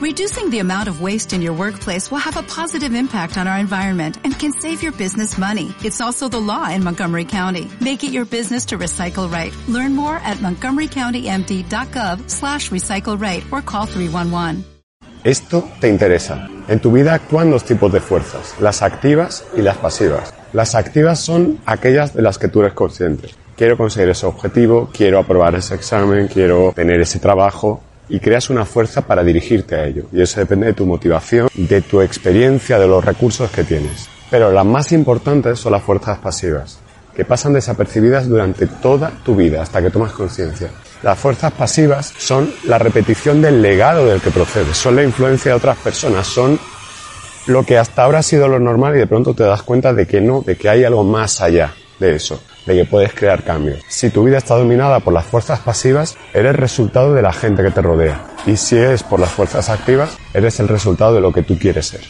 Reducing the amount of waste in your workplace will have a positive impact on our environment and can save your business money. It's also the law in Montgomery County. Make it your business to recycle right. Learn more at montgomerycountymd.gov slash recycle right or call 311. Esto te interesa. En tu vida actúan dos tipos de fuerzas, las activas y las pasivas. Las activas son aquellas de las que tú eres consciente. Quiero conseguir ese objetivo, quiero aprobar ese examen, quiero tener ese trabajo y creas una fuerza para dirigirte a ello. Y eso depende de tu motivación, de tu experiencia, de los recursos que tienes. Pero las más importantes son las fuerzas pasivas, que pasan desapercibidas durante toda tu vida hasta que tomas conciencia. Las fuerzas pasivas son la repetición del legado del que procedes, son la influencia de otras personas, son lo que hasta ahora ha sido lo normal y de pronto te das cuenta de que no, de que hay algo más allá de eso, de que puedes crear cambios. Si tu vida está dominada por las fuerzas pasivas, eres resultado de la gente que te rodea. Y si es por las fuerzas activas, eres el resultado de lo que tú quieres ser.